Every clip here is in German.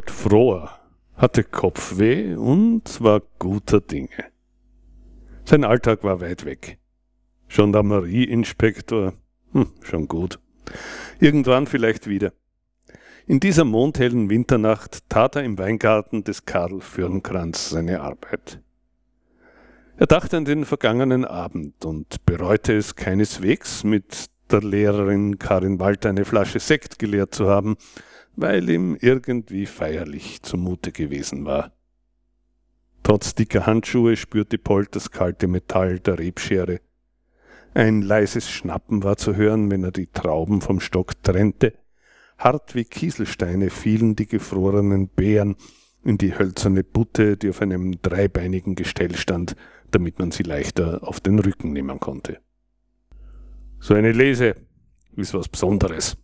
Polt Froher hatte Kopfweh und war guter Dinge. Sein Alltag war weit weg. Gendarmerieinspektor, hm, schon gut. Irgendwann vielleicht wieder. In dieser mondhellen Winternacht tat er im Weingarten des Karl Fürnkranz seine Arbeit. Er dachte an den vergangenen Abend und bereute es keineswegs, mit der Lehrerin Karin Walter eine Flasche Sekt geleert zu haben, weil ihm irgendwie feierlich zumute gewesen war. Trotz dicker Handschuhe spürte Polt das kalte Metall der Rebschere. Ein leises Schnappen war zu hören, wenn er die Trauben vom Stock trennte. Hart wie Kieselsteine fielen die gefrorenen Beeren in die hölzerne Butte, die auf einem dreibeinigen Gestell stand, damit man sie leichter auf den Rücken nehmen konnte. So eine Lese ist was Besonderes,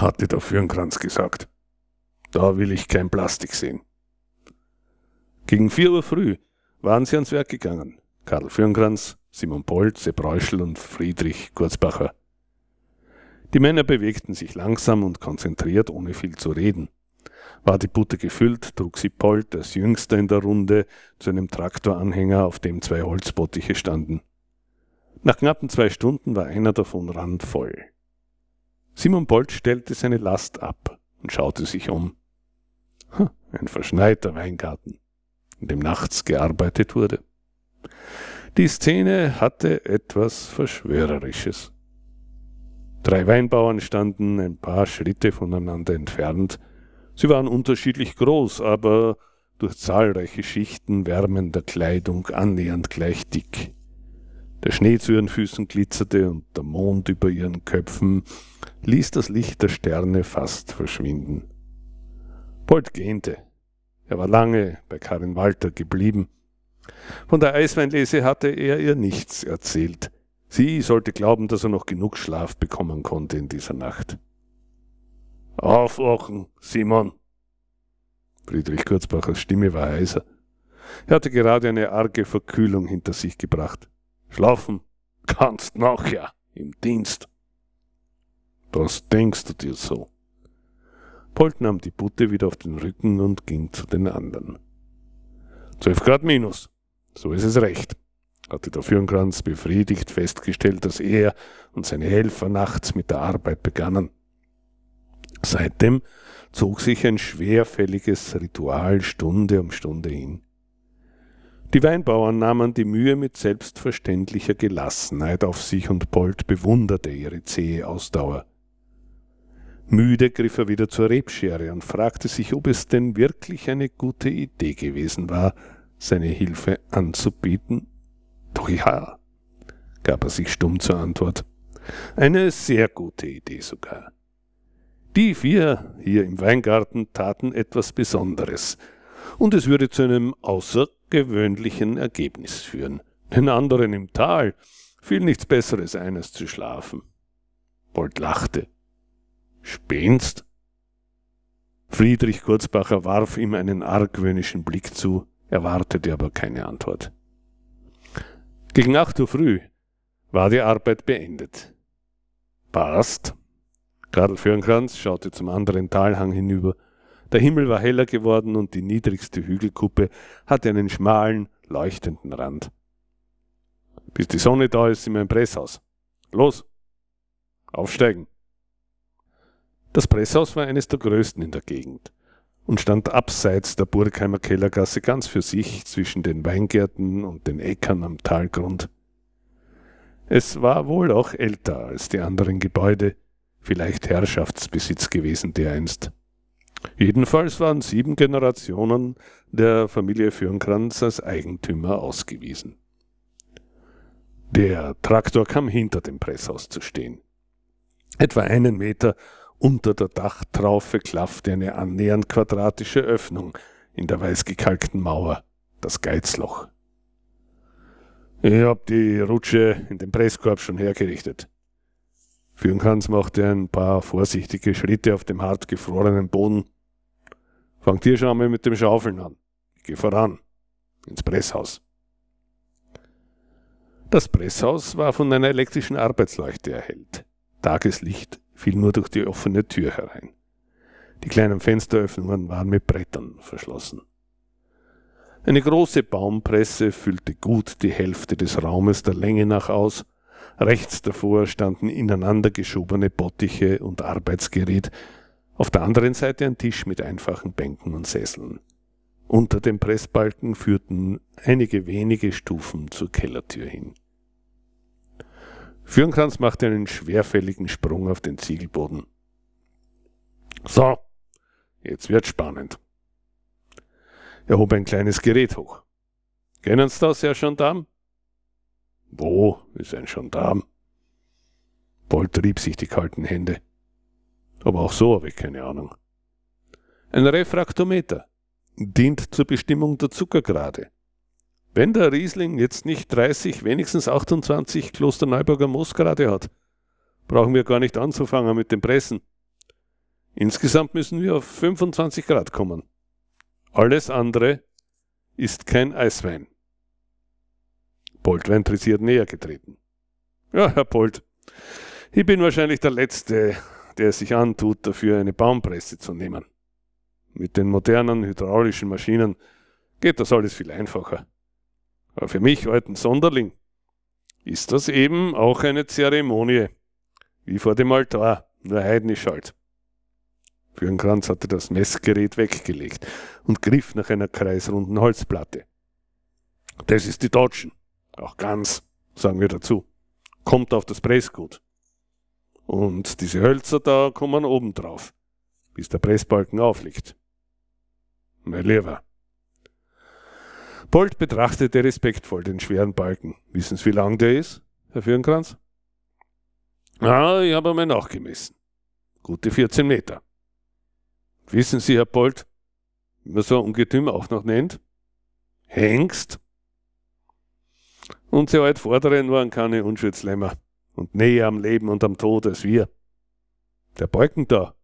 hatte der Fürnkranz gesagt. Da will ich kein Plastik sehen. Gegen vier Uhr früh waren sie ans Werk gegangen. Karl Fürnkranz, Simon Polt, Sepp Reuschel und Friedrich Kurzbacher. Die Männer bewegten sich langsam und konzentriert, ohne viel zu reden. War die Butte gefüllt, trug sie Polt, als Jüngster in der Runde, zu einem Traktoranhänger, auf dem zwei Holzbottiche standen. Nach knappen zwei Stunden war einer davon randvoll. Simon Bolt stellte seine Last ab und schaute sich um. Ein verschneiter Weingarten, in dem nachts gearbeitet wurde. Die Szene hatte etwas Verschwörerisches. Drei Weinbauern standen ein paar Schritte voneinander entfernt. Sie waren unterschiedlich groß, aber durch zahlreiche Schichten wärmender Kleidung annähernd gleich dick. Der Schnee zu ihren Füßen glitzerte und der Mond über ihren Köpfen ließ das Licht der Sterne fast verschwinden. Bolt gähnte. Er war lange bei Karin Walter geblieben. Von der Eisweinlese hatte er ihr nichts erzählt. Sie sollte glauben, dass er noch genug Schlaf bekommen konnte in dieser Nacht. Aufwachen, Simon! Friedrich Kurzbachers Stimme war heiser. Er hatte gerade eine arge Verkühlung hinter sich gebracht. Schlafen kannst nachher im Dienst. Das denkst du dir so. Polt nahm die Butte wieder auf den Rücken und ging zu den anderen. Zwölf Grad minus. So ist es recht, hatte der Fürnkranz befriedigt festgestellt, dass er und seine Helfer nachts mit der Arbeit begannen. Seitdem zog sich ein schwerfälliges Ritual Stunde um Stunde hin. Die Weinbauern nahmen die Mühe mit selbstverständlicher Gelassenheit auf sich und Polt bewunderte ihre zähe Ausdauer. Müde griff er wieder zur Rebschere und fragte sich, ob es denn wirklich eine gute Idee gewesen war, seine Hilfe anzubieten. Doch ja, gab er sich stumm zur Antwort. Eine sehr gute Idee sogar. Die vier hier im Weingarten taten etwas Besonderes, und es würde zu einem außer gewöhnlichen Ergebnis führen. Den anderen im Tal fiel nichts Besseres ein, als zu schlafen. Bolt lachte. Spenst? Friedrich Kurzbacher warf ihm einen argwöhnischen Blick zu, erwartete aber keine Antwort. Gegen acht Uhr früh war die Arbeit beendet. Passt. Karl Fürnkranz schaute zum anderen Talhang hinüber der Himmel war heller geworden und die niedrigste Hügelkuppe hatte einen schmalen, leuchtenden Rand. Bis die Sonne da ist, sind wir im Presshaus. Los! Aufsteigen! Das Presshaus war eines der größten in der Gegend und stand abseits der Burgheimer Kellergasse ganz für sich zwischen den Weingärten und den Äckern am Talgrund. Es war wohl auch älter als die anderen Gebäude, vielleicht Herrschaftsbesitz gewesen dereinst. Jedenfalls waren sieben Generationen der Familie Fürnkranz als Eigentümer ausgewiesen. Der Traktor kam hinter dem Presshaus zu stehen. Etwa einen Meter unter der Dachtraufe klaffte eine annähernd quadratische Öffnung in der weißgekalkten Mauer, das Geizloch. Ich hab die Rutsche in den Presskorb schon hergerichtet. Fürnkranz machte ein paar vorsichtige Schritte auf dem hart gefrorenen Boden Fangt ihr schon einmal mit dem Schaufeln an. Ich gehe voran. Ins Presshaus. Das Presshaus war von einer elektrischen Arbeitsleuchte erhellt. Tageslicht fiel nur durch die offene Tür herein. Die kleinen Fensteröffnungen waren mit Brettern verschlossen. Eine große Baumpresse füllte gut die Hälfte des Raumes der Länge nach aus. Rechts davor standen ineinander geschobene Bottiche und Arbeitsgerät, auf der anderen Seite ein Tisch mit einfachen Bänken und Sesseln. Unter dem Pressbalken führten einige wenige Stufen zur Kellertür hin. Fürnkranz machte einen schwerfälligen Sprung auf den Ziegelboden. So, jetzt wird's spannend. Er hob ein kleines Gerät hoch. Kennen Sie das, Herr Gendarm? Wo ist ein Gendarm? Bolt rieb sich die kalten Hände. Aber auch so habe ich keine Ahnung. Ein Refraktometer dient zur Bestimmung der Zuckergrade. Wenn der Riesling jetzt nicht 30, wenigstens 28 Klosterneuburger Moosgrade hat, brauchen wir gar nicht anzufangen mit dem Pressen. Insgesamt müssen wir auf 25 Grad kommen. Alles andere ist kein Eiswein. Bolt war interessiert näher getreten. Ja, Herr Bolt, ich bin wahrscheinlich der Letzte, der es sich antut, dafür eine Baumpresse zu nehmen. Mit den modernen hydraulischen Maschinen geht das alles viel einfacher. Aber für mich, alten Sonderling, ist das eben auch eine Zeremonie, wie vor dem Altar, nur heidnisch halt. Fürnkranz hatte das Messgerät weggelegt und griff nach einer kreisrunden Holzplatte. Das ist die Deutschen. Auch ganz, sagen wir dazu. Kommt auf das Pressgut. Und diese Hölzer da kommen oben drauf, bis der Pressbalken aufliegt. Mein Lieber. Bolt betrachtete respektvoll den schweren Balken. Wissen Sie, wie lang der ist, Herr Fürnkranz? Ah, ich habe einmal nachgemessen. Gute 14 Meter. Wissen Sie, Herr Bolt, wie man so ein Ungetüm auch noch nennt? Hengst. Unsere Altvorderen waren keine Unschuldslämmer und näher am Leben und am Tod als wir. Der Balken da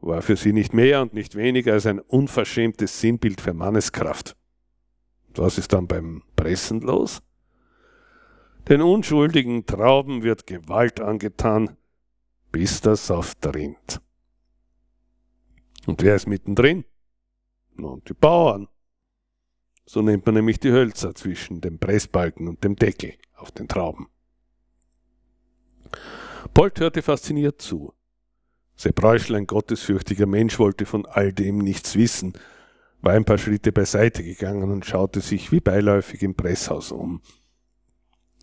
war für sie nicht mehr und nicht weniger als ein unverschämtes Sinnbild für Manneskraft. was ist dann beim Pressen los? Den unschuldigen Trauben wird Gewalt angetan, bis der Saft rinnt. Und wer ist mittendrin? Nun, die Bauern. So nennt man nämlich die Hölzer zwischen dem Pressbalken und dem Deckel auf den Trauben. Bolt hörte fasziniert zu. Sepp Reuschel, ein gottesfürchtiger Mensch, wollte von all dem nichts wissen, war ein paar Schritte beiseite gegangen und schaute sich wie beiläufig im Presshaus um.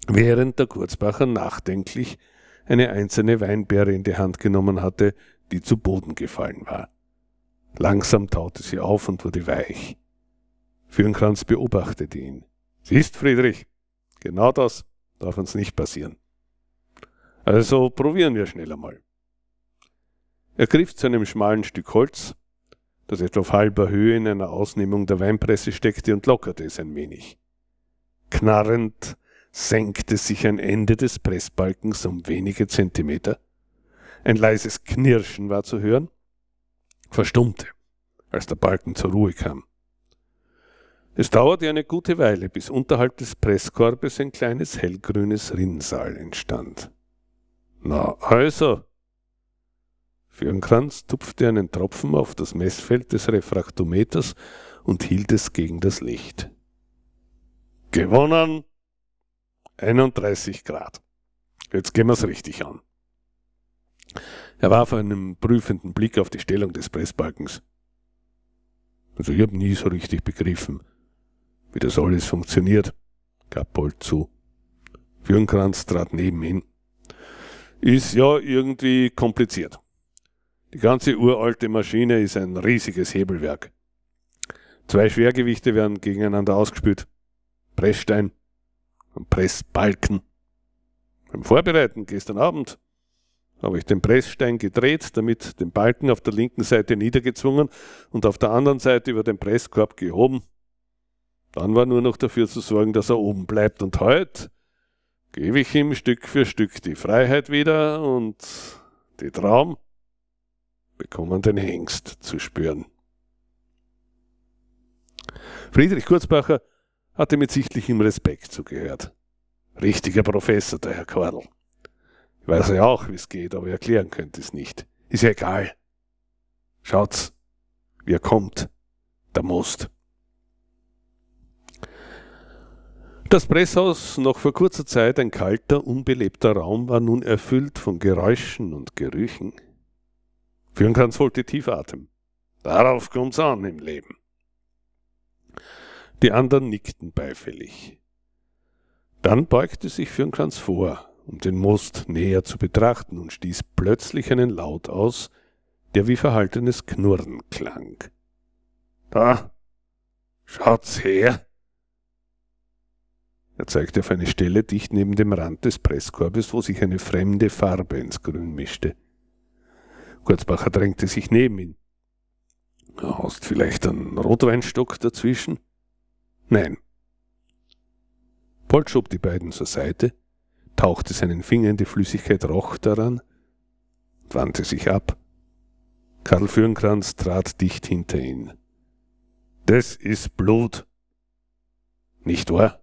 Während der Kurzbacher nachdenklich eine einzelne Weinbeere in die Hand genommen hatte, die zu Boden gefallen war. Langsam taute sie auf und wurde weich. Fürnkranz beobachtete ihn. Siehst, Friedrich, genau das darf uns nicht passieren. Also probieren wir schnell einmal. Er griff zu einem schmalen Stück Holz, das etwa auf halber Höhe in einer Ausnehmung der Weinpresse steckte und lockerte es ein wenig. Knarrend senkte sich ein Ende des Pressbalkens um wenige Zentimeter. Ein leises Knirschen war zu hören verstummte, als der Balken zur Ruhe kam. Es dauerte eine gute Weile, bis unterhalb des Presskorbes ein kleines hellgrünes Rinnsal entstand. Na also. Fürnkranz tupfte einen Tropfen auf das Messfeld des Refraktometers und hielt es gegen das Licht. Gewonnen 31 Grad. Jetzt gehen wir's richtig an. Er warf einen prüfenden Blick auf die Stellung des Pressbalkens. Also ich habe nie so richtig begriffen, wie das alles funktioniert, gab Bolt zu. Fürnkranz trat neben ihn. Ist ja irgendwie kompliziert. Die ganze uralte Maschine ist ein riesiges Hebelwerk. Zwei Schwergewichte werden gegeneinander ausgespült. Pressstein und Pressbalken. Beim Vorbereiten gestern Abend habe ich den Pressstein gedreht, damit den Balken auf der linken Seite niedergezwungen und auf der anderen Seite über den Presskorb gehoben. Dann war nur noch dafür zu sorgen, dass er oben bleibt. Und heute gebe ich ihm Stück für Stück die Freiheit wieder und die Traum bekommen den Hengst zu spüren. Friedrich Kurzbacher hatte mit sichtlichem Respekt zugehört. Richtiger Professor, der Herr Quadl. Ich weiß ja auch, wie es geht, aber erklären könnte es nicht. Ist ja egal. Schaut's, wie er kommt, der Most. Das Presshaus, noch vor kurzer Zeit ein kalter, unbelebter Raum, war nun erfüllt von Geräuschen und Gerüchen. Fürnkranz holte tief Atem. Darauf kommt's an im Leben. Die anderen nickten beifällig. Dann beugte sich Fürnkranz vor, um den Most näher zu betrachten und stieß plötzlich einen Laut aus, der wie verhaltenes Knurren klang. Da, schaut's her! Er zeigte auf eine Stelle dicht neben dem Rand des Presskorbes, wo sich eine fremde Farbe ins Grün mischte. Kurzbacher drängte sich neben ihn. Hast vielleicht einen Rotweinstock dazwischen? Nein. Polt schob die beiden zur Seite, tauchte seinen Finger in die Flüssigkeit, roch daran, wandte sich ab. Karl Fürnkranz trat dicht hinter ihn. Das ist Blut. Nicht wahr?